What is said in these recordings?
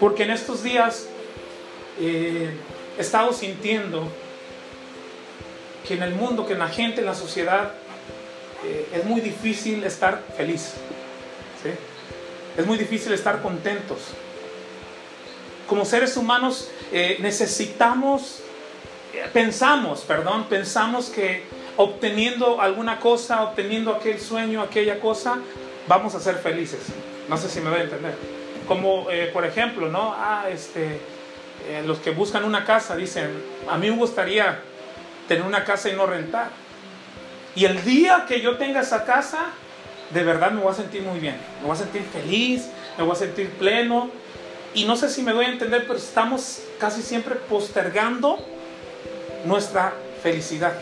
Porque en estos días eh, he estado sintiendo que en el mundo, que en la gente, en la sociedad, eh, es muy difícil estar feliz. Es muy difícil estar contentos. Como seres humanos eh, necesitamos, pensamos, perdón, pensamos que obteniendo alguna cosa, obteniendo aquel sueño, aquella cosa, vamos a ser felices. No sé si me voy a entender. Como por ejemplo, ¿no? Ah, este, los que buscan una casa dicen, a mí me gustaría tener una casa y no rentar. Y el día que yo tenga esa casa, de verdad me voy a sentir muy bien, me voy a sentir feliz, me voy a sentir pleno. Y no sé si me doy a entender, pero estamos casi siempre postergando nuestra felicidad.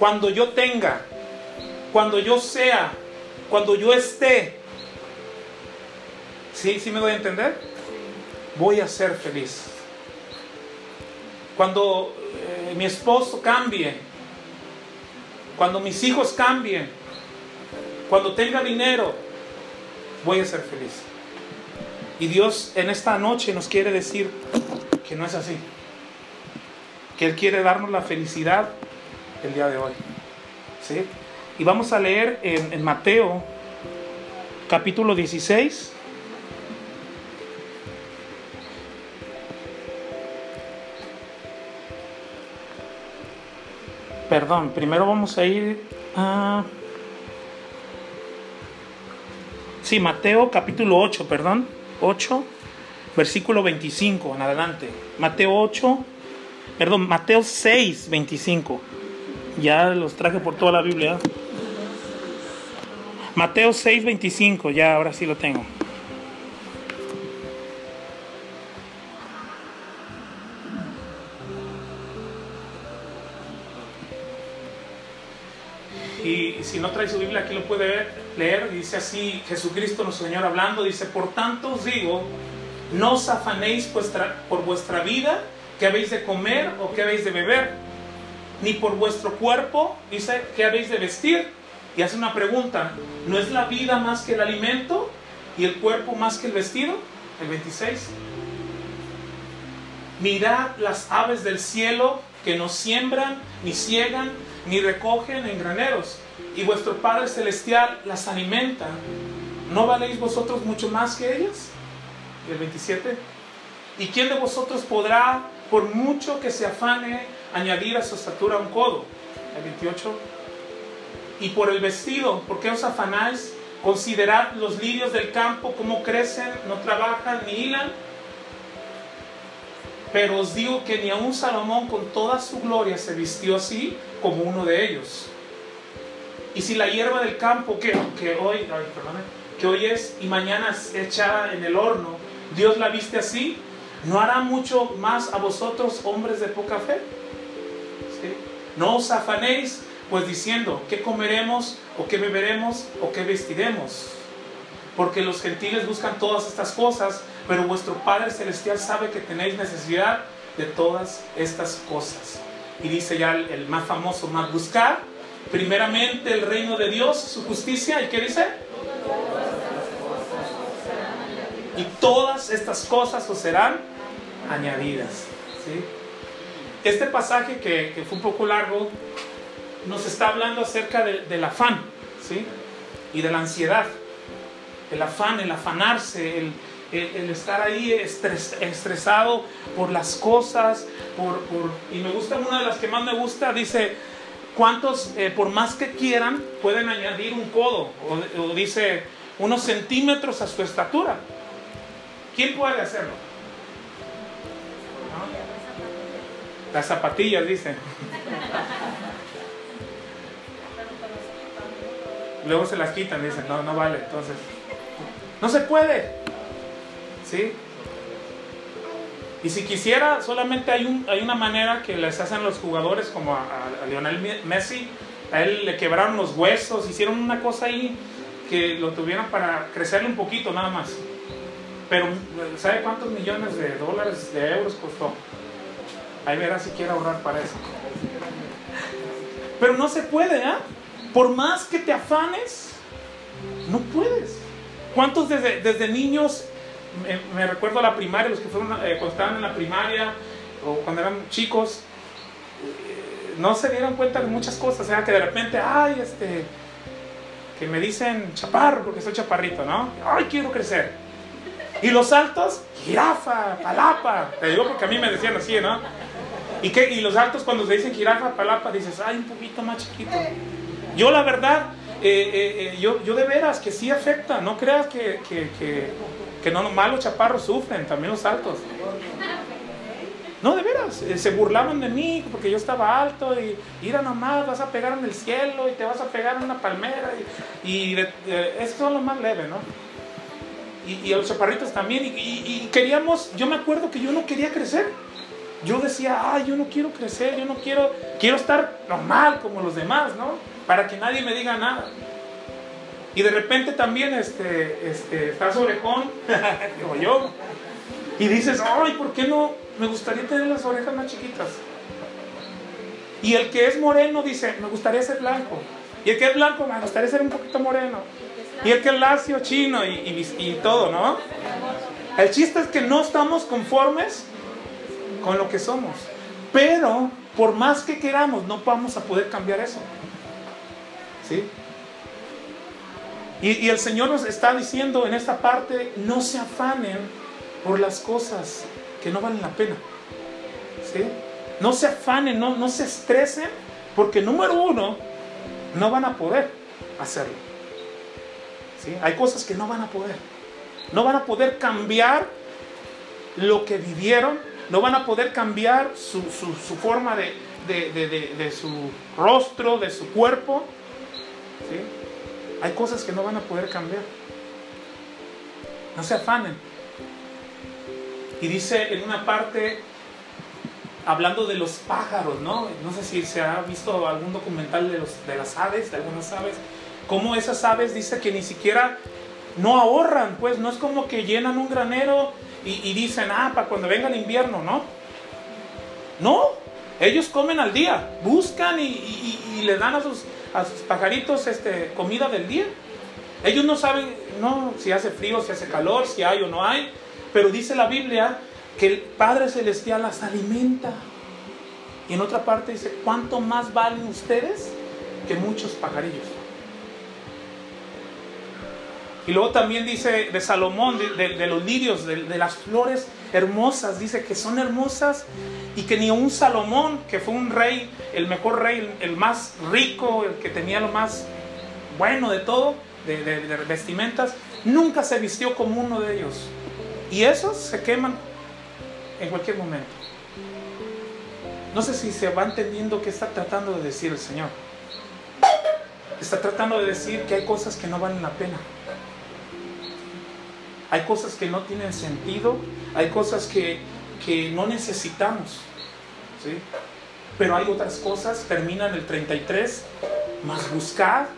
Cuando yo tenga, cuando yo sea, cuando yo esté, ¿sí? ¿Sí me doy a entender? Voy a ser feliz. Cuando eh, mi esposo cambie, cuando mis hijos cambien, cuando tenga dinero, voy a ser feliz. Y Dios en esta noche nos quiere decir que no es así. Que Él quiere darnos la felicidad el día de hoy. ¿Sí? Y vamos a leer en, en Mateo capítulo 16. Perdón, primero vamos a ir a... Sí, Mateo capítulo 8, perdón. 8, versículo 25 en adelante. Mateo 8, perdón, Mateo 6, 25. Ya los traje por toda la Biblia. Mateo 6, 25, ya ahora sí lo tengo. Y si no trae su Biblia, aquí lo puede leer. Dice así Jesucristo nuestro Señor hablando. Dice, por tanto os digo, no os afanéis por vuestra vida, que habéis de comer o que habéis de beber, ni por vuestro cuerpo, dice, que habéis de vestir. Y hace una pregunta, ¿no es la vida más que el alimento y el cuerpo más que el vestido? El 26. Mirad las aves del cielo que no siembran, ni ciegan, ni recogen en graneros, y vuestro Padre Celestial las alimenta. ¿No valéis vosotros mucho más que ellas? El 27. ¿Y quién de vosotros podrá, por mucho que se afane, añadir a su estatura un codo? El 28. Y por el vestido, ¿por qué os afanáis? Considerad los lirios del campo, cómo crecen, no trabajan ni hilan. Pero os digo que ni aun Salomón con toda su gloria se vistió así como uno de ellos. Y si la hierba del campo que, que hoy, ay, perdone, que hoy es y mañana es echada en el horno, Dios la viste así, ¿no hará mucho más a vosotros, hombres de poca fe? No os afanéis, pues diciendo, ¿qué comeremos o qué beberemos o qué vestiremos? Porque los gentiles buscan todas estas cosas, pero vuestro Padre Celestial sabe que tenéis necesidad de todas estas cosas. Y dice ya el, el más famoso, más buscar primeramente el reino de Dios, su justicia, ¿y qué dice? Y todas estas cosas os serán añadidas. ¿sí? Este pasaje que, que, fue un poco largo nos está hablando acerca de, del afán ¿sí? y de la ansiedad. El afán, el afanarse, el, estar ahí estres, estresado por las cosas. Por, por, y me gusta, una de las que más me gusta, dice, ¿cuántos, eh, por más que quieran, pueden añadir un codo? O dice, unos centímetros a su estatura. ¿Quién puede hacerlo? Las zapatillas, dice. Luego se las quitan, dicen, no, no vale. Entonces, no se puede. ¿Sí? Y si quisiera, solamente hay, un, hay una manera que les hacen los jugadores, como a, a, Lionel Messi, a él le quebraron los huesos, hicieron una cosa ahí que lo tuvieron para crecerle un poquito nada más. Pero, ¿sabe cuántos millones de dólares, de euros costó? Ahí verá si quiere ahorrar para eso. Pero no se puede, ¿eh? Por más que te afanes, No puedes. ¿Cuántos desde, desde niños, me, recuerdo a la primaria, los que fueron eh, cuando estaban en la primaria o cuando eran chicos, eh, no se dieron cuenta de muchas cosas, o sea, que de repente, ay, este, que me dicen chaparro porque soy chaparrito, ¿no? Ay, quiero crecer. Y los altos, jirafa, palapa. Te digo porque a mí me decían así, ¿no? ¿Y, qué? y los altos cuando se dicen jirafa, palapa, dices, ay, un poquito más chiquito. Yo la verdad, eh, eh, eh, yo, yo de veras que sí afecta, no creas que, que, que, no nomás los chaparros sufren, también los altos. No, de veras, se burlaban de mí porque yo estaba alto y mira nomás, vas a pegar en el cielo y te vas a pegar en una palmera y, y eso es lo más leve, ¿no? Y, a los chaparritos también y, y, queríamos, yo me acuerdo que yo no quería crecer. Yo decía, ay, yo no quiero crecer, yo no quiero, quiero estar normal como los demás, ¿no? Para que nadie me diga nada. Y de repente también este, este, estás orejón, digo yo, y dices, ay, ¿por qué no? Me gustaría tener las orejas más chiquitas. Y el que es moreno dice, me gustaría ser blanco. Y el que es blanco, me gustaría ser un poquito moreno. Y el que es lacio, chino y, y, y todo, ¿no? El chiste es que no estamos conformes con lo que somos. Pero por más que queramos, no vamos a poder cambiar eso. ¿Sí? Y, el Señor nos está diciendo en esta parte, no se afanen por las cosas que no valen la pena. ¿Sí? No se afanen, no, no se estresen, porque número uno, no van a poder hacerlo. ¿Sí? Hay cosas que no van a poder. No van a poder cambiar lo que vivieron no van a poder cambiar su, forma de, su rostro, de su cuerpo. Hay cosas que no van a poder cambiar. No se afanen. Y dice en una parte, hablando de los pájaros, ¿no? No sé si se ha visto algún documental de, los, de las aves, de algunas aves, cómo esas aves dice que ni siquiera no ahorran, pues no es como que llenan un granero y, dicen, ah, para cuando venga el invierno, ¿no? No, ellos comen al día, buscan y, le dan a sus, a sus pajaritos este, comida del día. Ellos no saben no, si hace frío, si hace calor, si hay o no hay, pero dice la Biblia que el Padre Celestial las alimenta. Y en otra parte dice, ¿cuánto más valen ustedes que muchos pajarillos? Y luego también dice de Salomón, de, los lirios, de, las flores hermosas, dice que son hermosas y que ni un Salomón, que fue un rey, el mejor rey, el más rico, el que tenía lo más bueno de todo, de, de vestimentas, nunca se vistió como uno de ellos. Y esos se queman en cualquier momento. No sé si se va entendiendo qué está tratando de decir el Señor. Está tratando de decir que hay cosas que no valen la pena. Hay cosas que no tienen sentido, hay cosas que, no necesitamos. ¿sí? Pero hay otras cosas, termina en el 33, más buscar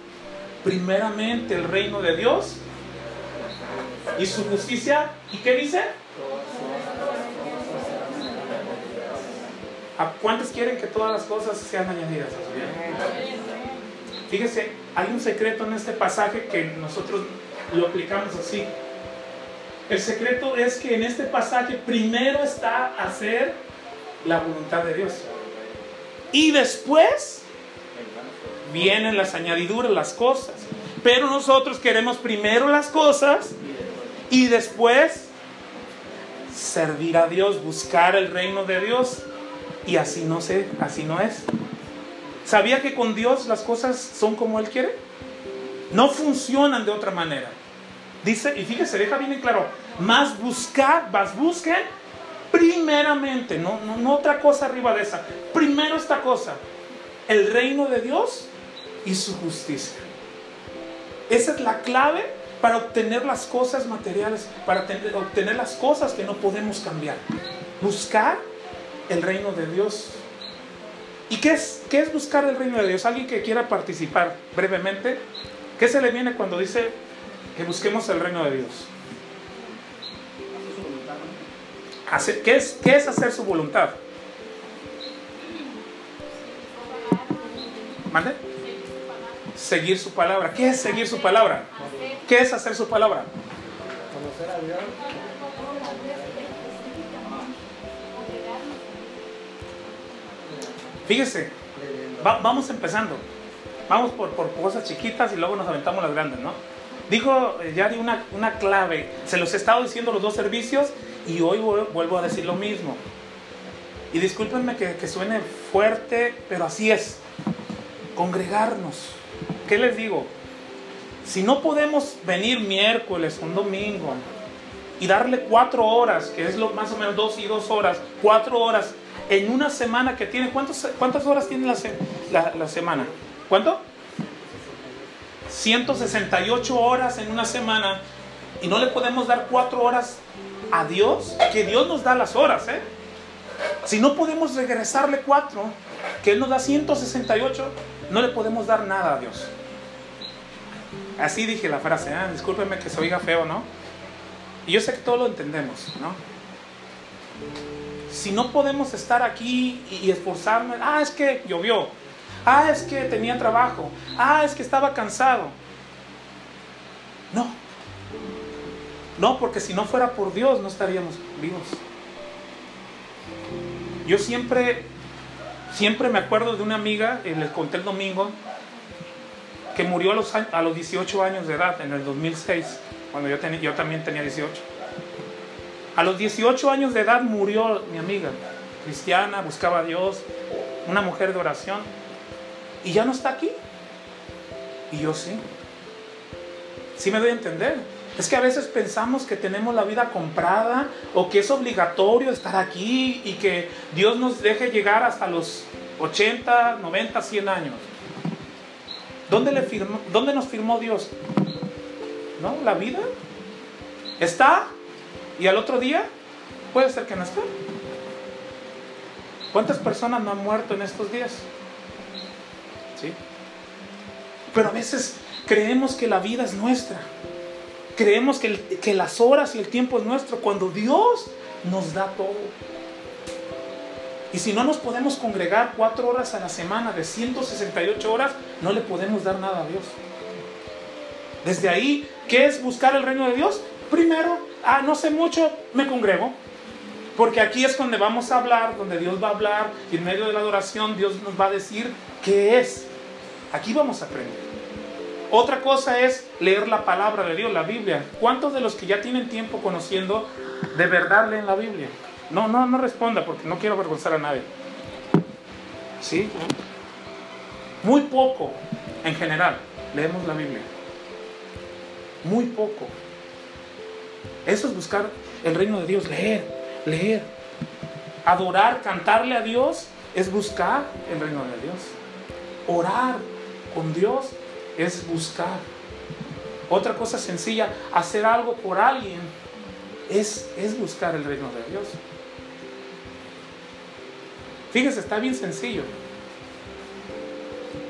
primeramente el reino de Dios y su justicia. ¿Y qué dice? ¿A cuántos quieren que todas las cosas sean añadidas? Fíjese, hay un secreto en este pasaje que nosotros lo aplicamos así. El secreto es que en este pasaje primero está hacer la voluntad de Dios. Y después vienen las añadiduras, las cosas. Pero nosotros queremos primero las cosas y después servir a Dios, buscar el reino de Dios. Y así no sé, así no es. ¿Sabía que con Dios las cosas son como Él quiere? No funcionan de otra manera. Dice, y fíjese, deja bien claro, más buscar, más busquen primeramente, no, no, otra cosa arriba de esa, primero esta cosa, el reino de Dios y su justicia. Esa es la clave para obtener las cosas materiales, para obtener las cosas que no podemos cambiar. Buscar el reino de Dios. ¿Y qué es, qué es buscar el reino de Dios? Alguien que quiera participar brevemente. ¿Qué se le viene cuando dice que busquemos el reino de Dios. ¿qué, es, ¿Qué es hacer su voluntad? ¿Mande? seguir su palabra. ¿Qué es seguir su palabra? ¿Qué es hacer su palabra? Conocer a Dios. Fíjese, va- vamos empezando. Vamos por, por cosas chiquitas y luego nos aventamos las grandes, ¿no? Dijo eh, Yari una, una clave. Se los he estado diciendo los dos servicios y hoy vu- vuelvo a decir lo mismo. Y discúlpenme que, suene fuerte, pero así es. Congregarnos. ¿Qué les digo? Si no podemos venir miércoles, un domingo, y darle cuatro horas, que es lo más o menos dos y dos horas, cuatro horas en una semana que tiene, ¿cuántos, ¿cuántas horas tiene la, la- la semana? ¿Cuánto? 168 horas en una semana y no le podemos dar cuatro horas a Dios, que Dios nos da las horas, ¿eh? Si no podemos regresarle cuatro, que Él nos da 168, no le podemos dar nada a Dios. Así dije la frase, ¿eh? discúlpenme que se oiga feo, ¿no? Y yo sé que todos lo entendemos, ¿no? Si no podemos estar aquí y, y esforzarnos, ah, es que llovió, ah, es que tenía trabajo, ah, es que estaba cansado. No. No, porque si no fuera por Dios no estaríamos vivos. Yo siempre, siempre me acuerdo de una amiga, eh, les conté el domingo, que murió a los, a los 18 años de edad, en el 2006, cuando yo, yo también tenía 18. A los 18 años de edad murió mi amiga, cristiana, buscaba a Dios, una mujer de oración, y ya no está aquí. Y yo sí. Sí me doy a entender. Es que a veces pensamos que tenemos la vida comprada o que es obligatorio estar aquí y que Dios nos deje llegar hasta los 80, 90, 100 años. ¿Dónde, le firmó, ¿Dónde nos firmó Dios? ¿No? ¿La vida? ¿Está? ¿Y al otro día? Puede ser que no esté. ¿Cuántas personas no han muerto en estos días? Pero a veces creemos que la vida es nuestra. Creemos que, que las horas y el tiempo es nuestro cuando Dios nos da todo. Y si no nos podemos congregar cuatro horas a la semana de 168 horas, no le podemos dar nada a Dios. Desde ahí, ¿qué es buscar el reino de Dios? Primero, ah, no sé mucho, me congrego. Porque aquí es donde vamos a hablar, donde Dios va a hablar, y en medio de la adoración Dios nos va a decir qué es. Aquí vamos a aprender. Otra cosa es leer la palabra de Dios, la Biblia. ¿Cuántos de los que ya tienen tiempo conociendo de verdad leen la Biblia? No, no, no responda porque no quiero avergonzar a nadie. ¿Sí? Muy poco, en general, leemos la Biblia. Muy poco. Eso es buscar el reino de Dios, leer, leer. Adorar, cantarle a Dios es buscar el reino de Dios. Orar con Dios es buscar. Otra cosa sencilla, hacer algo por alguien es, es buscar el reino de Dios. Fíjese, está bien sencillo.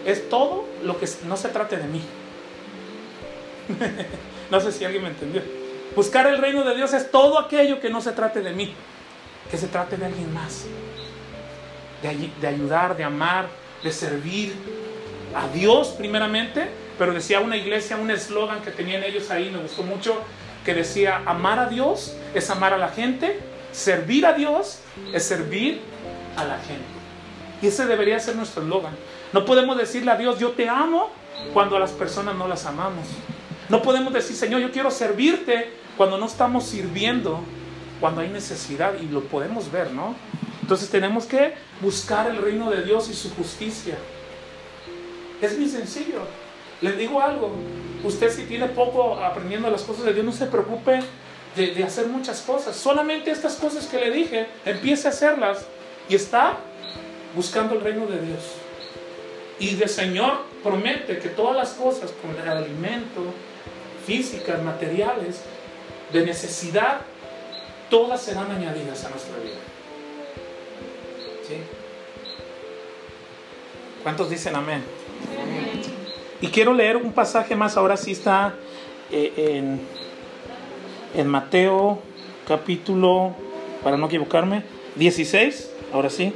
Es todo lo que no se trate de mí. no sé si alguien me entendió. Buscar el reino de Dios es todo aquello que no se trate de mí, que se trate de alguien más. De, de ayudar, de amar, de servir a Dios primeramente, pero decía una iglesia, un eslogan que tenían ellos ahí, me gustó mucho, que decía, amar a Dios es amar a la gente, servir a Dios es servir a la gente. Y ese debería ser nuestro eslogan. No podemos decirle a Dios, yo te amo, cuando a las personas no las amamos. No podemos decir, Señor, yo quiero servirte, cuando no estamos sirviendo, cuando hay necesidad, y lo podemos ver, ¿no? Entonces tenemos que buscar el reino de Dios y su justicia. Es muy sencillo. Les digo algo, usted si tiene poco aprendiendo las cosas de Dios, no se preocupe de, de hacer muchas cosas. Solamente estas cosas que le dije, empiece a hacerlas y está buscando el reino de Dios. Y el Señor promete que todas las cosas, como el alimento, físicas, materiales, de necesidad, todas serán añadidas a nuestra vida. ¿Sí? ¿Cuántos dicen amén? Y quiero leer un pasaje más, ahora sí está eh, en, en Mateo capítulo, para no equivocarme, 16, ahora sí.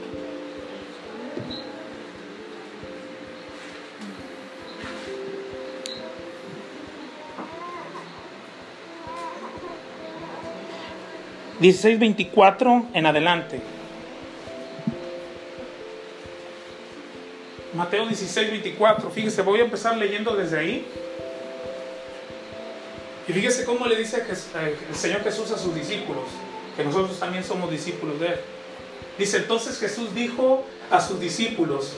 ...16.24 en adelante... Mateo 16:24. Fíjese, voy a empezar leyendo desde ahí. Y fíjese cómo le dice el Señor Jesús a sus discípulos, que nosotros también somos discípulos de Él. Dice, entonces Jesús dijo a sus discípulos,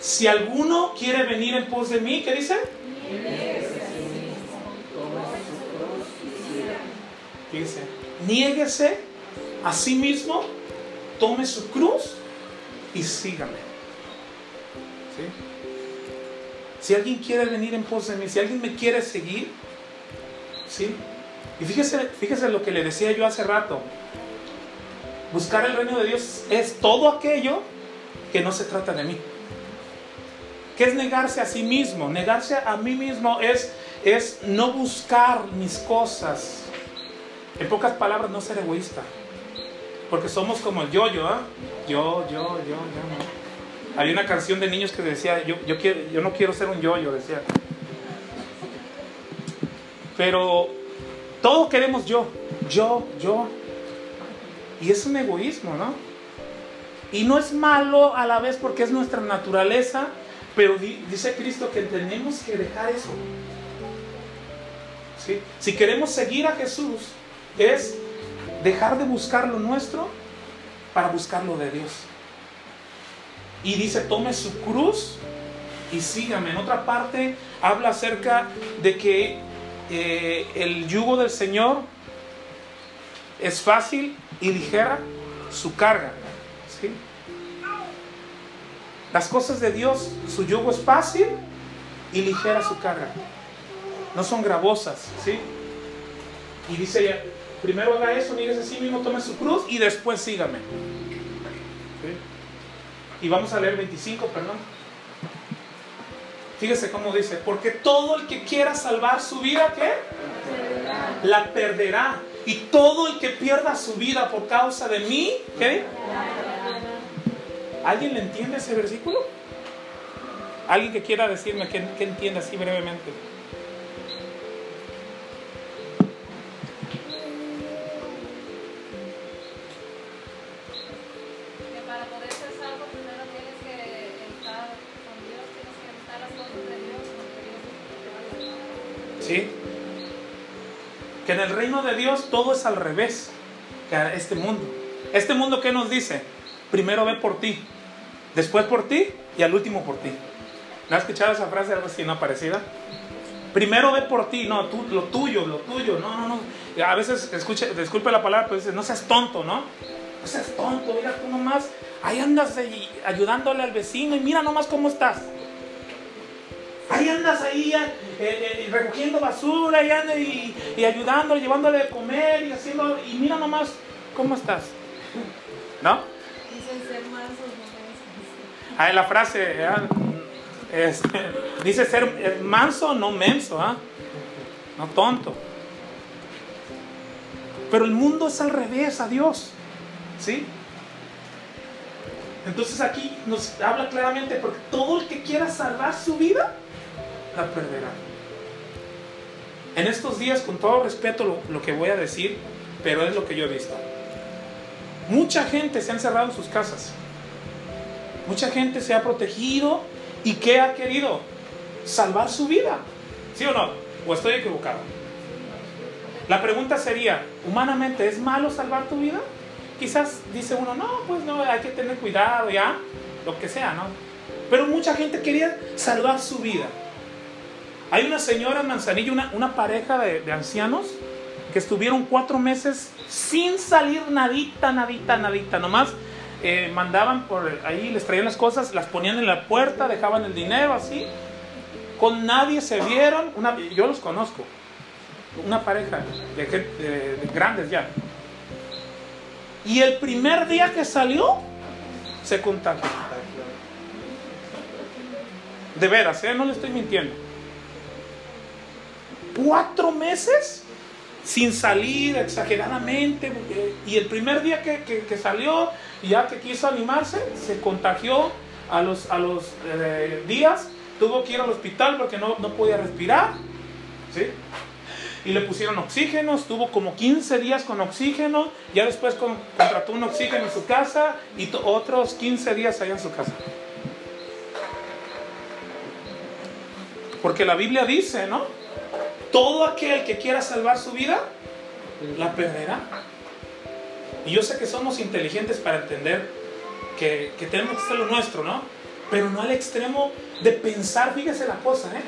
si alguno quiere venir en pos de mí, ¿qué dice? Fíjese, niéguese a sí mismo, tome su cruz y sígame. Si alguien quiere venir en pos de mí, si alguien me quiere seguir, ¿sí? Y fíjese, fíjese lo que le decía yo hace rato. Buscar el reino de Dios es todo aquello que no se trata de mí. ¿Qué es negarse a sí mismo? Negarse a mí mismo es, es no buscar mis cosas. En pocas palabras, no ser egoísta. Porque somos como el yo-yo, ¿ah? Yo, yo, yo, yo. Había una canción de niños que decía, yo, yo, quiero, yo no quiero ser un yo-yo, decía. Pero todos queremos yo, yo, yo. Y es un egoísmo, ¿no? Y no es malo a la vez porque es nuestra naturaleza, pero dice Cristo que tenemos que dejar eso. ¿Sí? Si queremos seguir a Jesús, es dejar de buscar lo nuestro para buscar lo de Dios. Y dice, tome su cruz y sígame. En otra parte habla acerca de que eh, el yugo del Señor es fácil y ligera su carga. Las cosas de Dios, su yugo es fácil y ligera su carga. No son gravosas. ¿sí? Y dice, primero haga eso, mire a sí mismo, tome su cruz y después sígame. Y vamos a leer 25, perdón. Fíjese cómo dice, porque todo el que quiera salvar su vida, ¿qué? La perderá. Y todo el que pierda su vida por causa de mí, ¿qué? ¿Alguien le entiende ese versículo? ¿Alguien que quiera decirme que, que entienda así brevemente? De Dios todo es al revés que este mundo. Este mundo, ¿qué nos dice? Primero ve por ti, después por ti y al último por ti. ¿No has escuchado esa frase algo así, no parecida? Primero ve por ti, no, tú, lo tuyo, lo tuyo, no, no, no. A veces, escuche, disculpe la palabra, pero dices, no seas tonto, ¿no? No seas tonto, mira tú nomás, ahí andas ayudándole al vecino y mira nomás cómo estás. Ahí andas ahí eh, eh, recogiendo basura y, y, ayudándole, llevándole de comer y haciendo. Y mira nomás cómo estás. ¿No? Dice ser manso, no Ah, la frase. Este, dice ser manso, no menso. ¿ah? No tonto. Pero el mundo es al revés a Dios. ¿Sí? Entonces aquí nos habla claramente, porque todo el que quiera salvar su vida, la perderá. En estos días, con todo respeto lo, que voy a decir, pero es lo que yo he visto. Mucha gente se ha encerrado en sus casas. Mucha gente se ha protegido y ¿qué ha querido? Salvar su vida. ¿Sí o no? ¿O estoy equivocado? La pregunta sería, humanamente, ¿es malo salvar tu vida? Quizás dice uno, no, pues no, hay que tener cuidado ya, lo que sea, ¿no? Pero mucha gente quería salvar su vida. Hay una señora en Manzanillo, una, pareja de, ancianos que estuvieron cuatro meses sin salir nadita, nadita, nadita. Nomás eh, mandaban por ahí, les traían las cosas, las ponían en la puerta, dejaban el dinero así. Con nadie se vieron. Una, yo los conozco. Una pareja de, de grandes ya. Y el primer día que salió, se contagió. De veras, ¿eh? no le estoy mintiendo cuatro meses sin salir exageradamente. Y el primer día que, salió, ya que quiso animarse, se contagió a los, a los eh, días, tuvo que ir al hospital porque no, no podía respirar. ¿sí? y le pusieron oxígeno, estuvo como 15 días con oxígeno, ya después con- contrató un oxígeno en su casa y otros 15 días allá en su casa. Porque la Biblia dice, ¿no? Todo aquel que quiera salvar su vida, la perderá. Y yo sé que somos inteligentes para entender que, tenemos que hacer lo nuestro, ¿no? Pero no al extremo de pensar, fíjese la cosa, ¿eh?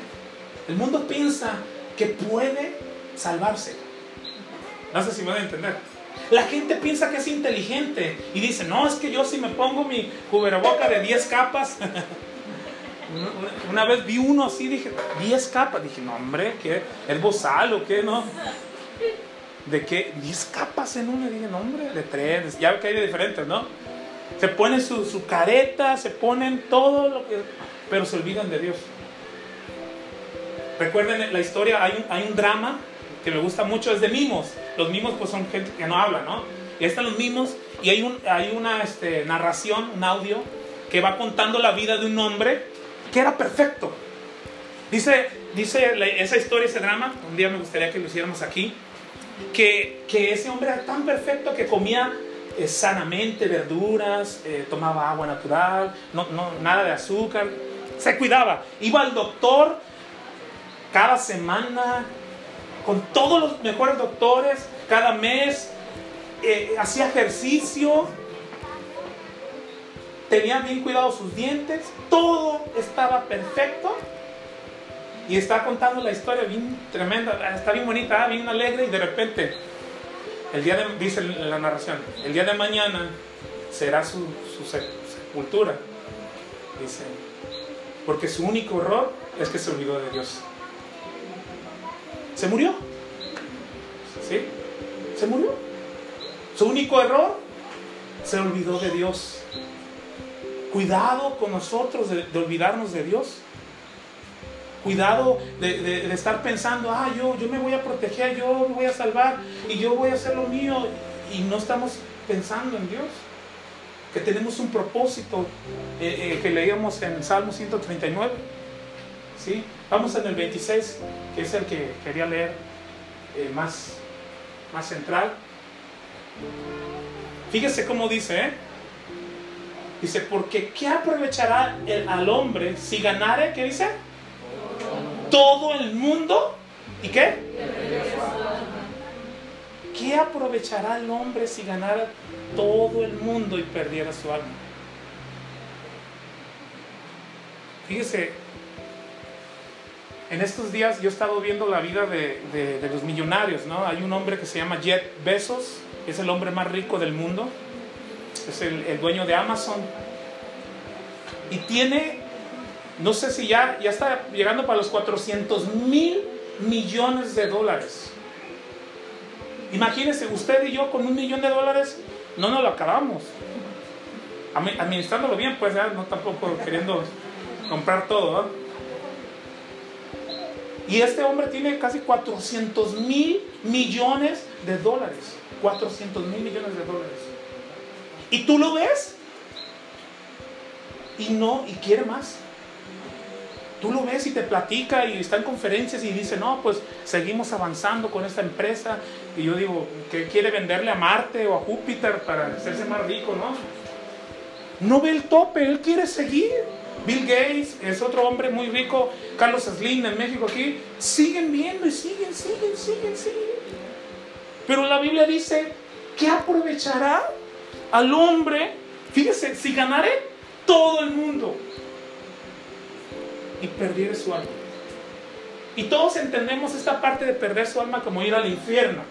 El mundo piensa que puede salvarse. No sé si me van a entender. La gente piensa que es inteligente y dice, no, es que yo si me pongo mi cubreboca de 10 capas. Una- vez vi uno así, dije, 10 capas. Dije, no, hombre, ¿qué? ¿Es bozal o qué? No. ¿De qué? 10 capas en una. Dije, no, hombre, de tres. Ya que hay de diferentes, ¿no? Se ponen su, su careta, se ponen todo lo que. Pero se olvidan de Dios. Recuerden la historia, hay un, hay un drama que me gusta mucho, es de mimos. Los mimos, pues son gente que no habla, ¿no? Y ahí están los mimos, y hay, un, hay una este, narración, un audio, que va contando la vida de un hombre era perfecto. Dice, dice esa historia, ese drama, un día me gustaría que lo hiciéramos aquí, que, que ese hombre era tan perfecto que comía eh, sanamente verduras, eh, tomaba agua natural, no, no, nada de azúcar, se cuidaba, iba al doctor cada semana con todos los mejores doctores, cada mes, eh, hacía ejercicio, tenía bien cuidados sus dientes, todo estaba perfecto. Y está contando la historia bien tremenda, está bien bonita, ah, bien alegre y de repente, el día de, dice la narración, el día de mañana será su, su se- sepultura. Dice, porque su único error es que se olvidó de Dios. Se murió. ¿Sí? Se murió. Su único error se olvidó de Dios. Cuidado con nosotros de, olvidarnos de Dios. Cuidado de, estar pensando, ah, yo, yo me voy a proteger, yo me voy a salvar y yo voy a hacer lo mío. Y no estamos pensando en Dios. Que tenemos un propósito eh, eh, que leíamos en Salmo 139. ¿Sí? Vamos en el 26, que es el que quería leer eh, más, más central. Fíjese cómo dice, ¿eh? Dice, porque ¿qué aprovechará el- al hombre si ganare, ¿qué dice? Todo el mundo. ¿Y qué? ¿Qué aprovechará el hombre si ganara todo el mundo y perdiera su alma? Fíjese, en estos días yo he estado viendo la vida de, de- de los millonarios, ¿no? Hay un hombre que se llama Jeff Bezos, es el hombre más rico del mundo, es el, dueño de Amazon. Y tiene, no sé si ya, ya está llegando para los 400 mil millones de dólares. Imagínense, usted y yo con un millón de dólares no nos lo acabamos. Administrándolo bien, pues ya no tampoco queriendo comprar todo. Y este hombre tiene casi 400 mil millones de dólares. 400 mil millones de dólares. Y tú lo ves y no, y quiere más. Tú lo ves y te platica y está en conferencias y dice, no, pues seguimos avanzando con esta empresa. Y yo digo, que quiere venderle a Marte o a Júpiter para hacerse más rico, ¿no? No ve el tope, él quiere seguir. Bill Gates es otro hombre muy rico, Carlos Slim en México aquí, siguen viendo y siguen, siguen, siguen, siguen. Pero la Biblia dice, ¿qué aprovechará al hombre? Fíjese, si ganare todo el mundo y perdiere su alma. Y todos entendemos esta parte de perder su alma como ir al infierno.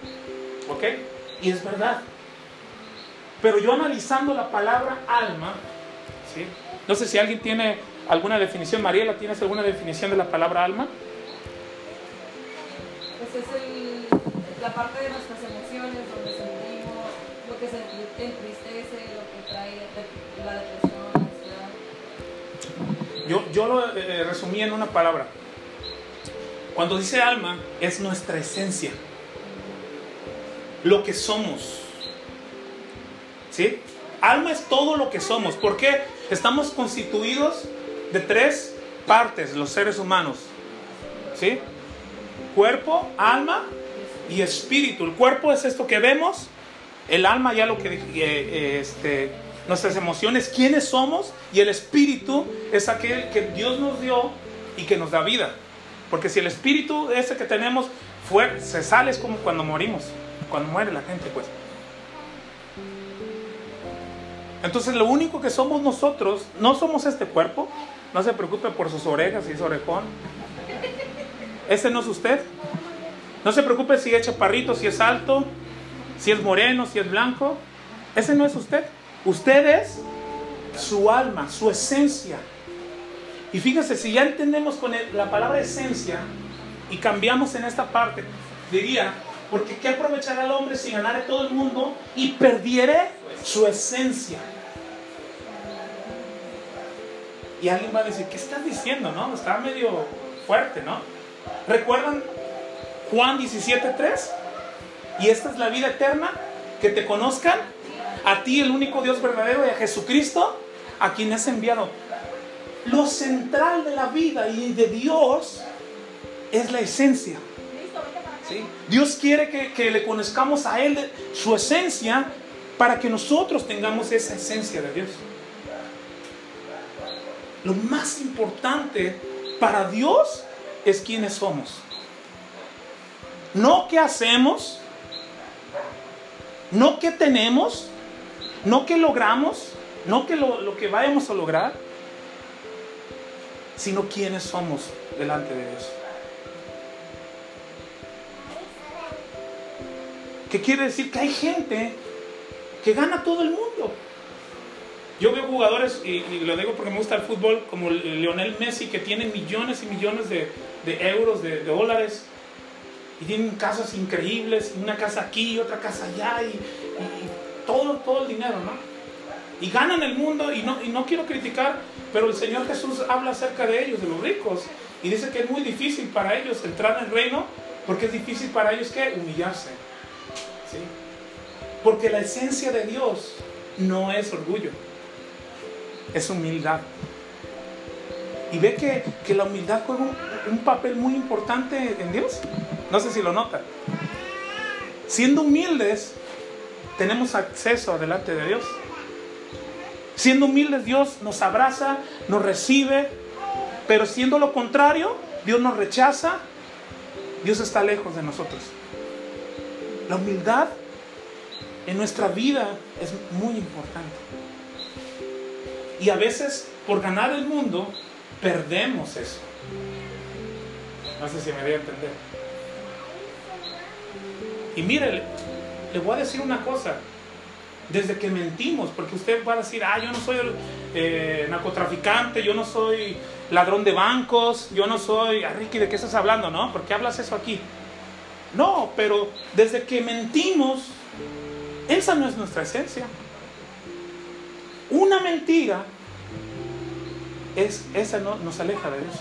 ¿Ok? Y es verdad. Pero yo analizando la palabra alma, ¿sí? no sé si alguien tiene alguna definición. Mariela, ¿tienes alguna definición de la palabra alma? Pues es la parte de nuestras Yo, yo lo eh, resumí en una palabra. Cuando dice alma, es nuestra esencia. Lo que somos. ¿Sí? Alma es todo lo que somos. ¿Por qué? Estamos constituidos de tres partes, los seres humanos. ¿Sí? Cuerpo, alma y espíritu. El cuerpo es esto que vemos, el alma ya lo que eh, eh, este, nuestras emociones, quiénes somos, y el espíritu es aquel que Dios nos dio y que nos da vida. Porque si el espíritu ese que tenemos fue, se sale es como cuando morimos, cuando muere la gente, pues. Entonces lo único que somos nosotros, no somos este cuerpo, no se preocupe por sus orejas y su orejón. Ese no es usted. No se preocupe si es chaparrito, si es alto, si es moreno, si es blanco. Ese no es usted. Usted es su alma, su esencia. Y fíjese, si ya entendemos con la palabra esencia y cambiamos en esta parte, diría, porque ¿qué aprovechará el hombre si ganare todo el mundo y perdiere su esencia? Y alguien va a decir, ¿qué estás diciendo? No, está medio fuerte, ¿no? ¿Recuerdan Juan 17:3? Y esta es la vida eterna, que te conozcan a ti, el único Dios verdadero, y a Jesucristo, a quien has enviado. Lo central de la vida y de Dios es la esencia. Dios quiere que, que, le conozcamos a Él su esencia para que nosotros tengamos esa esencia de Dios. Lo más importante para Dios es quiénes somos. No qué hacemos, no qué tenemos, no qué logramos, no que lo, que vayamos a lograr, sino quiénes somos delante de Dios. ¿Qué quiere decir? Que hay gente que gana todo el mundo. Yo veo jugadores, y, lo digo porque me gusta el fútbol, como Lionel Messi, que tiene millones y millones de, euros, de, dólares, y tienen casas increíbles, una casa aquí y otra casa allá, y, todo, todo el dinero, ¿no? Y ganan el mundo, y no, y no quiero criticar, pero el Señor Jesús habla acerca de ellos, de los ricos, y dice que es muy difícil para ellos entrar en el reino, porque es difícil para ellos que humillarse. ¿sí? Porque la esencia de Dios no es orgullo es humildad. Y ve que, que la humildad juega un, papel muy importante en Dios. No sé si lo nota. Siendo humildes, tenemos acceso adelante de Dios. Siendo humildes, Dios nos abraza, nos recibe, pero siendo lo contrario, Dios nos rechaza, Dios está lejos de nosotros. La humildad en nuestra vida es muy importante. Y a veces, por ganar el mundo, perdemos eso. No sé si me voy a entender. Y mire, le, voy a decir una cosa. Desde que mentimos, porque usted va a decir, ah, yo no soy eh, narcotraficante, yo no soy ladrón de bancos, yo no soy, ah, Ricky, ¿de qué estás hablando? ¿No? ¿Por qué hablas eso aquí? No, pero desde que mentimos, esa no es nuestra esencia. Una mentira es, esa no, nos aleja de Dios.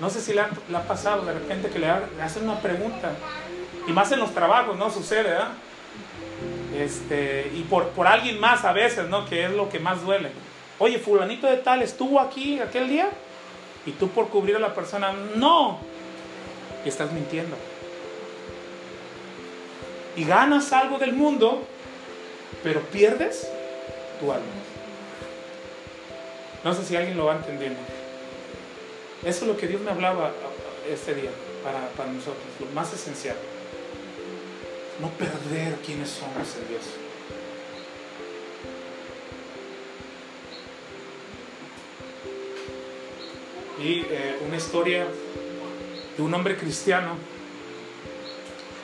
No sé si le ha, le ha pasado de repente que le, hacen una pregunta, y más en los trabajos, ¿no? Sucede, ¿verdad? Este, y por, por alguien más a veces, ¿no? Que es lo que más duele. Oye, fulanito de tal estuvo aquí aquel día, y tú por cubrir a la persona, no, y estás mintiendo. Y ganas algo del mundo, pero pierdes tu alma. No sé si alguien lo va entendiendo. Eso es lo que Dios me hablaba este día para, para nosotros, lo más esencial. No perder quiénes somos en Dios. Y eh, una historia de un hombre cristiano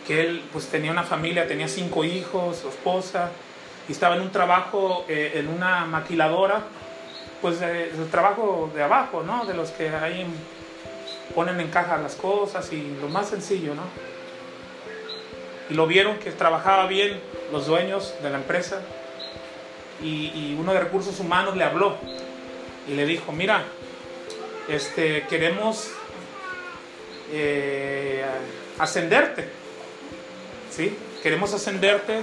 que él pues tenía una familia, tenía cinco hijos, su esposa, y estaba en un trabajo eh, en una maquiladora, pues el trabajo de abajo, ¿no? De los que ahí ponen en caja las cosas y lo más sencillo, ¿no? Y lo vieron que trabajaba bien los dueños de la empresa y, uno de recursos humanos le habló y le dijo, mira, este, queremos eh, ascenderte, ¿sí? Queremos ascenderte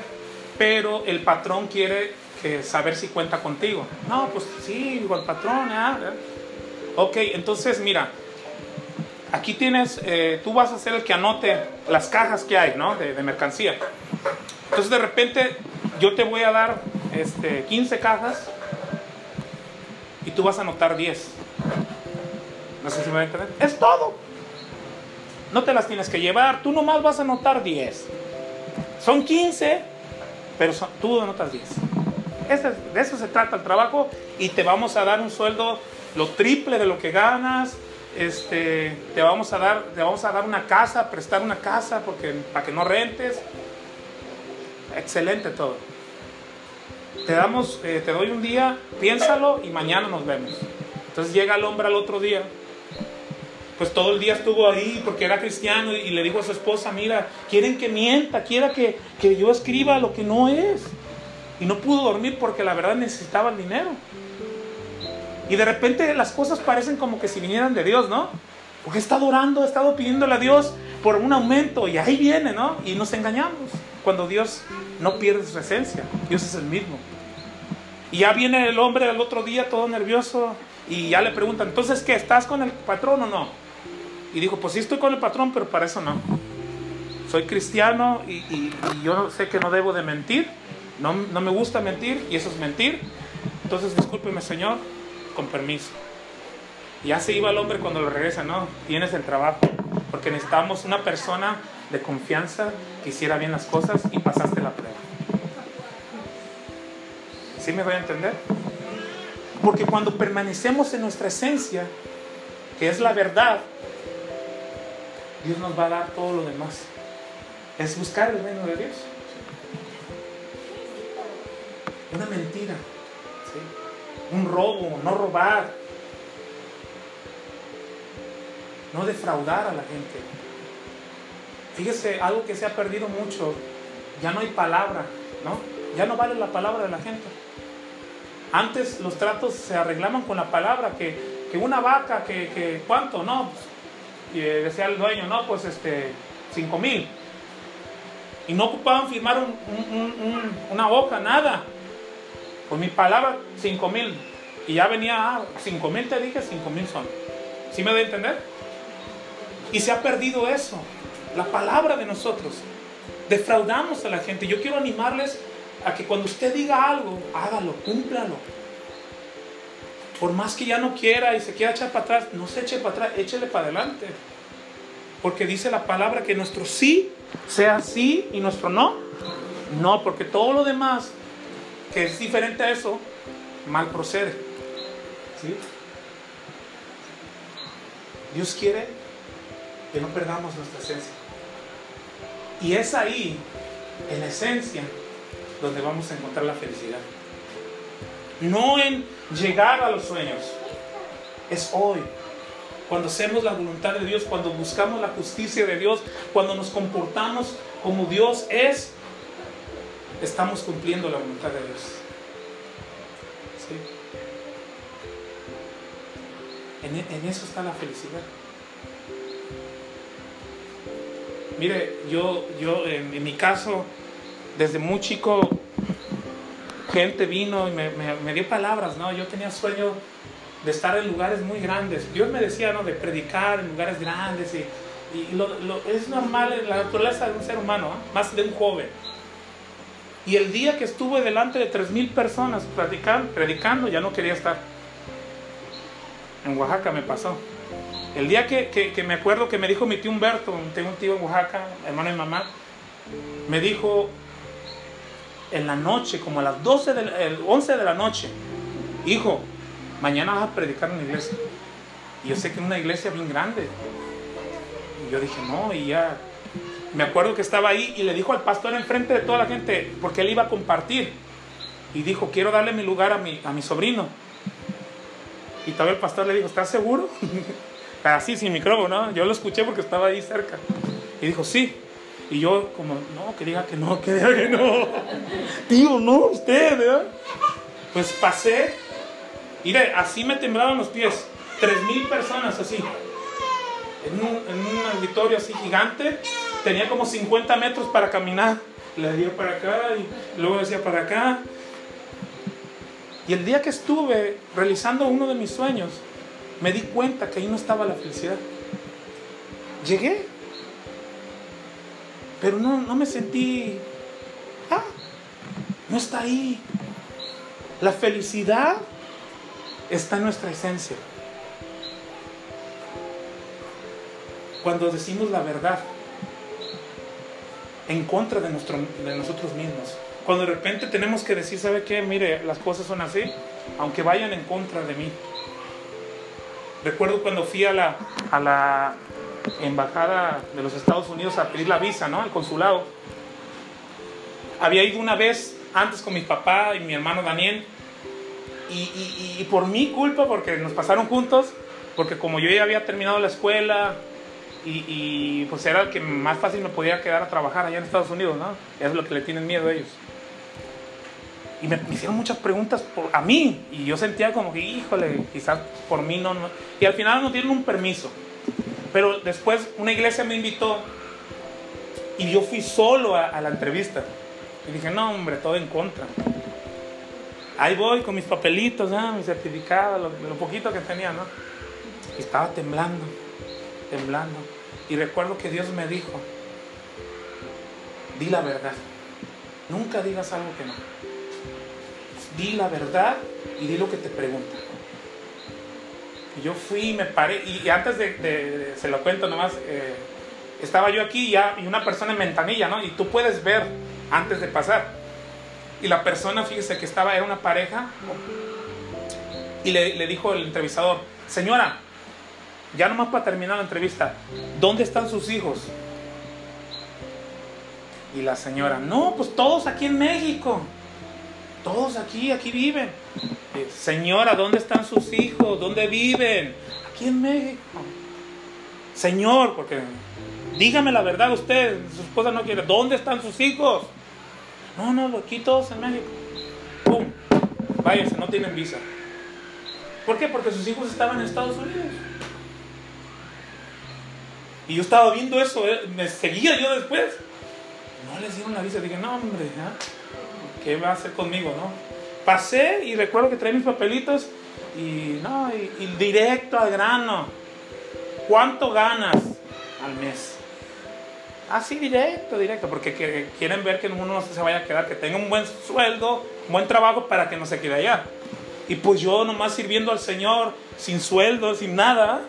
pero el patrón quiere que saber si cuenta contigo. No, pues sí, digo, el patrón, ¿eh? Ok, entonces mira, aquí tienes, eh, tú vas a ser el que anote las cajas que hay, ¿no? De, mercancía. Entonces de repente yo te voy a dar este, 15 cajas y tú vas a anotar 10. No sé si me va a entender. Es todo. No te las tienes que llevar, tú nomás vas a anotar 10. Son 15, pero tú anotas 10. Ese- de eso se trata el trabajo y te vamos a dar un sueldo lo triple de lo que ganas. Este, te vamos a dar, te vamos a dar una casa, prestar una casa porque para que no rentes. Excelente todo. Te damos, eh, te doy un día, piénsalo y mañana nos vemos. Entonces llega el hombre al otro día. Pues todo el día estuvo ahí porque era cristiano y le dijo a su esposa, mira, quieren que mienta, quiera que, que yo escriba lo que no es. Y no pudo dormir porque la verdad necesitaba el dinero. Y de repente las cosas parecen como que si vinieran de Dios, ¿no? Porque he estado orando, he estado pidiéndole a Dios por un aumento y ahí viene, ¿no? Y nos engañamos cuando Dios no pierde su esencia. Dios es el mismo. Y ya viene el hombre al otro día todo nervioso y ya le preguntan, entonces, ¿qué? ¿Estás con el patrón o no? Y dijo, pues sí estoy con el patrón, pero para eso no. Soy cristiano y, y- y yo sé que no debo de mentir. No, no me gusta mentir y eso es mentir. Entonces, discúlpeme, Señor, con permiso. Ya se iba el hombre cuando lo regresa, no, tienes el trabajo. Porque necesitamos una persona de confianza que hiciera bien las cosas y pasaste la prueba. ¿Sí me voy a entender? Porque cuando permanecemos en nuestra esencia, que es la verdad, Dios nos va a dar todo lo demás. Es buscar el reino de Dios. Una mentira. Un robo, no robar, no defraudar a la gente. Fíjese, algo que se ha perdido mucho, ya no hay palabra, ¿no? Ya no vale la palabra de la gente. Antes los tratos se arreglaban con la palabra, que, que una vaca, que, que cuánto, no, pues, y eh, decía el dueño, no, pues este, cinco mil. Y no ocupaban firmar un- un- un- un- una hoja, nada. Por mi palabra, cinco mil. Y ya venía, ah, cinco mil te dije, cinco mil son. ¿Sí me doy a entender? Y se ha perdido eso, la palabra de nosotros. Defraudamos a la gente. Yo quiero animarles a que cuando usted diga algo, hágalo, cúmplalo. Por más que ya no quiera y se quiera echar para atrás, no se eche para atrás, échele para adelante. Porque dice la palabra que nuestro sí sea sí y nuestro no, no, porque todo lo demás que es diferente a eso, mal procede. ¿Sí? Dios quiere que no perdamos nuestra esencia. Y es ahí, en la esencia, donde vamos a encontrar la felicidad. No en llegar a los sueños, es hoy. Cuando hacemos la voluntad de Dios, cuando buscamos la justicia de Dios, cuando nos comportamos como Dios es, estamos cumpliendo la voluntad de Dios. ¿Sí? En, eso está la felicidad. Mire, yo, yo en, en mi caso, desde muy chico, gente vino y me, dio palabras, ¿no? Yo tenía sueño de estar en lugares muy grandes. Dios me decía, ¿no? De predicar en lugares grandes y, y lo- es normal en la naturaleza de un ser humano, ¿ah? más de un joven. Y el día que estuve delante de tres mil personas predicando, ya no quería estar. En Oaxaca me pasó. El día que, que- me acuerdo que me dijo mi tío Humberto, tengo un tío en Oaxaca, hermano de mamá, me dijo en la noche, como a las 12 de la- el 11 de la noche, hijo, mañana vas a predicar en una iglesia. Y yo sé que es una iglesia bien grande. Y yo dije, no, y ya. Me acuerdo que estaba ahí y le dijo al pastor enfrente de toda la gente, porque él iba a compartir. Y dijo, quiero darle mi lugar a mi, a mi sobrino. Y todavía el pastor le dijo, ¿estás seguro? Así, sin micrófono, ¿no? Yo lo escuché porque estaba ahí cerca. Y dijo, sí. Y yo como, no, que diga que no, que diga que no. Tío, no, usted, ¿verdad? Pues pasé. Mire, así me temblaban los pies. Tres mil personas así. En un, en un auditorio así gigante. Tenía como 50 metros para caminar. Le dio para acá y luego decía para acá. Y el día que estuve realizando uno de mis sueños, me di cuenta que ahí no estaba la felicidad. llegué. Pero no, no me sentí, ah, no está ahí. La felicidad está en nuestra esencia. Cuando decimos la verdad en contra de, nuestro, de nosotros mismos. Cuando de repente tenemos que decir, ¿sabe qué? Mire, las cosas son así, aunque vayan en contra de mí. Recuerdo cuando fui a la, a la embajada de los Estados Unidos a pedir la visa, ¿no? Al consulado. Había ido una vez antes con mi papá y mi hermano Daniel. Y, y, y por mi culpa, porque nos pasaron juntos, porque como yo ya había terminado la escuela y, y, pues era el que más fácil me podía quedar a trabajar allá en Estados Unidos, ¿no? Es lo que le tienen miedo a ellos. Y me, me hicieron muchas preguntas por, a mí. Y yo sentía como que, híjole, quizás por mí no, no. Y al final no tienen un permiso. Pero después una iglesia me invitó y yo fui solo a, a la entrevista. Y dije, no, hombre, todo en contra. Ahí voy con mis papelitos, ¿no? mi certificado, lo, lo, poquito que tenía, ¿no? Y estaba temblando, temblando. Y recuerdo que Dios me dijo, di la verdad. Nunca digas algo que no. Di la verdad y di lo que te preguntan. Y yo fui y me paré, y, antes de, de, de, se lo cuento nomás, eh, estaba yo aquí ya, y una persona en ventanilla, ¿no? Y tú puedes ver antes de pasar. Y la persona, fíjese que estaba, era una pareja, y le, le dijo el entrevistador, señora, ya nomás para terminar la entrevista, ¿dónde están sus hijos? Y la señora, no, pues todos aquí en México. Todos aquí, aquí viven. Eh, señora, ¿dónde están sus hijos? ¿Dónde viven? Aquí en México. Señor, porque dígame la verdad usted, su esposa no quiere. ¿Dónde están sus hijos? No, no, aquí todos en México. ¡Pum! Váyanse, no tienen visa. ¿Por qué? Porque sus hijos estaban en Estados Unidos. Y yo estaba viendo eso, ¿eh? me seguía yo después. No les dieron la visa. Dije, no, hombre. ¿qué va a hacer conmigo, no? Pasé y recuerdo que traía mis papelitos y, no, y, directo al grano. ¿Cuánto ganas al mes? Así directo, directo, porque que, quieren ver que uno no se vaya a quedar, que tenga un buen sueldo, un buen trabajo para que no se quede allá. Y pues yo nomás sirviendo al Señor, sin sueldo, sin nada.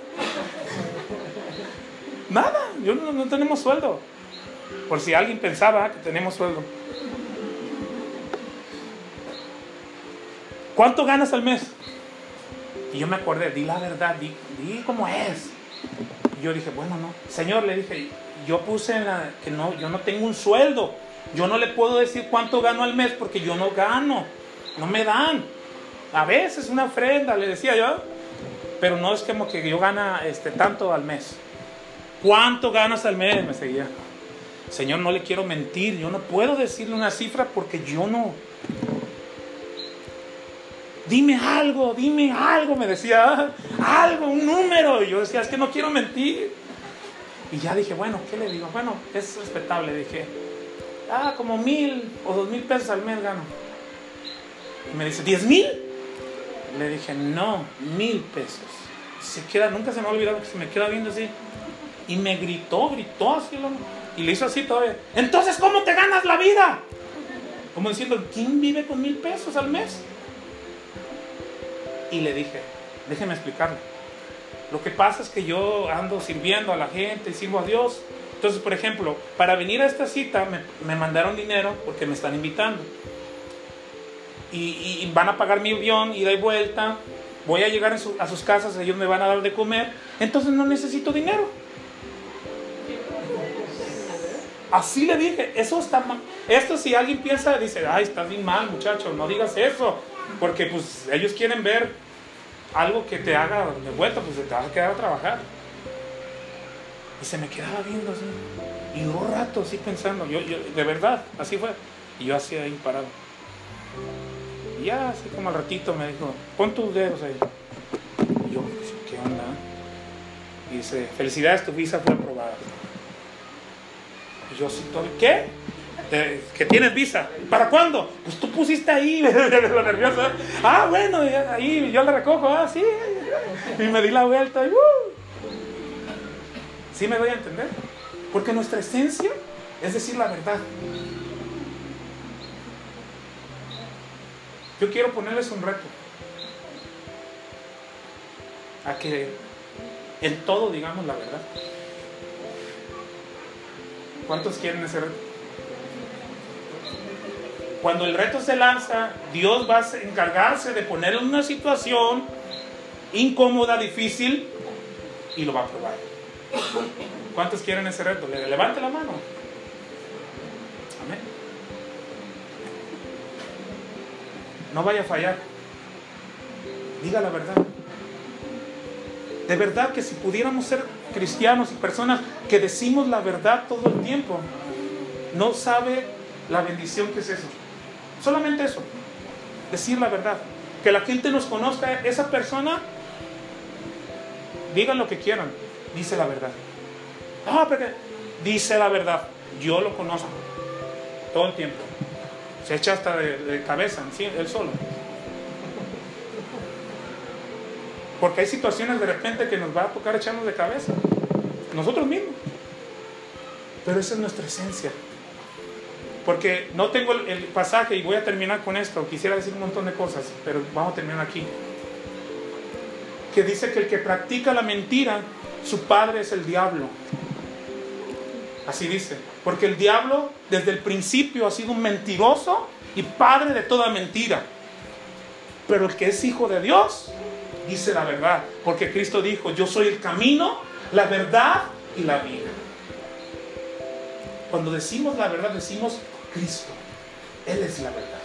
Nada, yo no, no tenemos sueldo. Por si alguien pensaba que tenemos sueldo. ¿Cuánto ganas al mes? Y yo me acordé, di la verdad, di, cómo es. Y yo dije, bueno, no. Señor, le dije, yo puse en la, que no, yo no tengo un sueldo. Yo no le puedo decir cuánto gano al mes porque yo no gano. No me dan. A veces una ofrenda, le decía yo. Pero no es como que yo gana este, tanto al mes. ¿Cuánto ganas al mes? Me seguía. Señor, no le quiero mentir. Yo no puedo decirle una cifra porque yo no. Dime algo, dime algo, me decía. Algo, un número. Y yo decía, es que no quiero mentir. Y ya dije, bueno, ¿qué le digo? Bueno, es respetable. Dije, ah, como mil o dos mil pesos al mes gano. Y me dice, ¿diez mil? Le dije, no, mil pesos. Se queda, nunca se me ha olvidado que se me queda viendo así. Y me gritó, gritó así. Y le hizo así todavía. Entonces, ¿cómo te ganas la vida? Como diciendo, ¿quién vive con mil pesos al mes? Y le dije, déjeme explicarle. Lo que pasa es que yo ando sirviendo a la gente, sirvo a Dios. Entonces, por ejemplo, para venir a esta cita me, me mandaron dinero porque me están invitando. Y, y, van a pagar mi avión, ida y vuelta. Voy a llegar su, a sus casas, ellos me van a dar de comer. Entonces no necesito dinero. Así le dije, eso está mal. Esto si alguien piensa, dice, ay, estás bien mal, muchacho, no digas eso. Porque pues ellos quieren ver algo que te haga de vuelta, pues te vas a quedar a trabajar. Y se me quedaba viendo así. Y un rato así pensando, yo, yo, de verdad, así fue. Y yo así ahí parado. Y ya así como al ratito me dijo, pon tus dedos ahí. Y yo, ¿qué onda? Y dice, felicidades, tu visa fue aprobada. Yo todo, ¿qué? que tienes visa. ¿Para cuándo? Pues tú pusiste ahí, lo nervioso. Ah, bueno, ahí yo la recojo, ah, sí. Y me di la vuelta y, uh. ¿Sí me doy a entender? Porque nuestra esencia es decir la verdad. Yo quiero ponerles un reto. A que en todo digamos la verdad. ¿Cuántos quieren ese reto? Cuando el reto se lanza, Dios va a encargarse de ponerlo en una situación incómoda, difícil, y lo va a probar. ¿Cuántos quieren ese reto? Levante la mano. Amén. No vaya a fallar. Diga la verdad. De verdad que si pudiéramos ser cristianos y personas que decimos la verdad todo el tiempo, no sabe la bendición que es eso. Solamente eso. Decir la verdad. Que la gente nos conozca. Esa persona, digan lo que quieran, dice la verdad. Ah, porque dice la verdad. Yo lo conozco. Todo el tiempo. Se echa hasta de, cabeza, él solo. Porque hay situaciones de repente que nos va a tocar echarnos de cabeza. Nosotros mismos. Pero esa es nuestra esencia. Porque no tengo el, pasaje y voy a terminar con esto. Quisiera decir un montón de cosas, pero vamos a terminar aquí. Que dice que el que practica la mentira, su padre es el diablo. Así dice. Porque el diablo desde el principio ha sido un mentiroso y padre de toda mentira. Pero el que es hijo de Dios dice la verdad. Porque Cristo dijo, yo soy el camino, la verdad y la vida. Cuando decimos la verdad, decimos Cristo. Él es la verdad.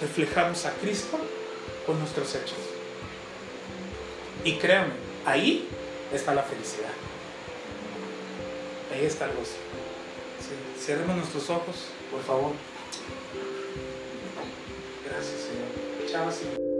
Reflejamos a Cristo con nuestros hechos. Y créanme, ahí está la felicidad. Ahí está el gozo. Cerremos nuestros ojos, por favor. Gracias, Señor. Chao, Señor.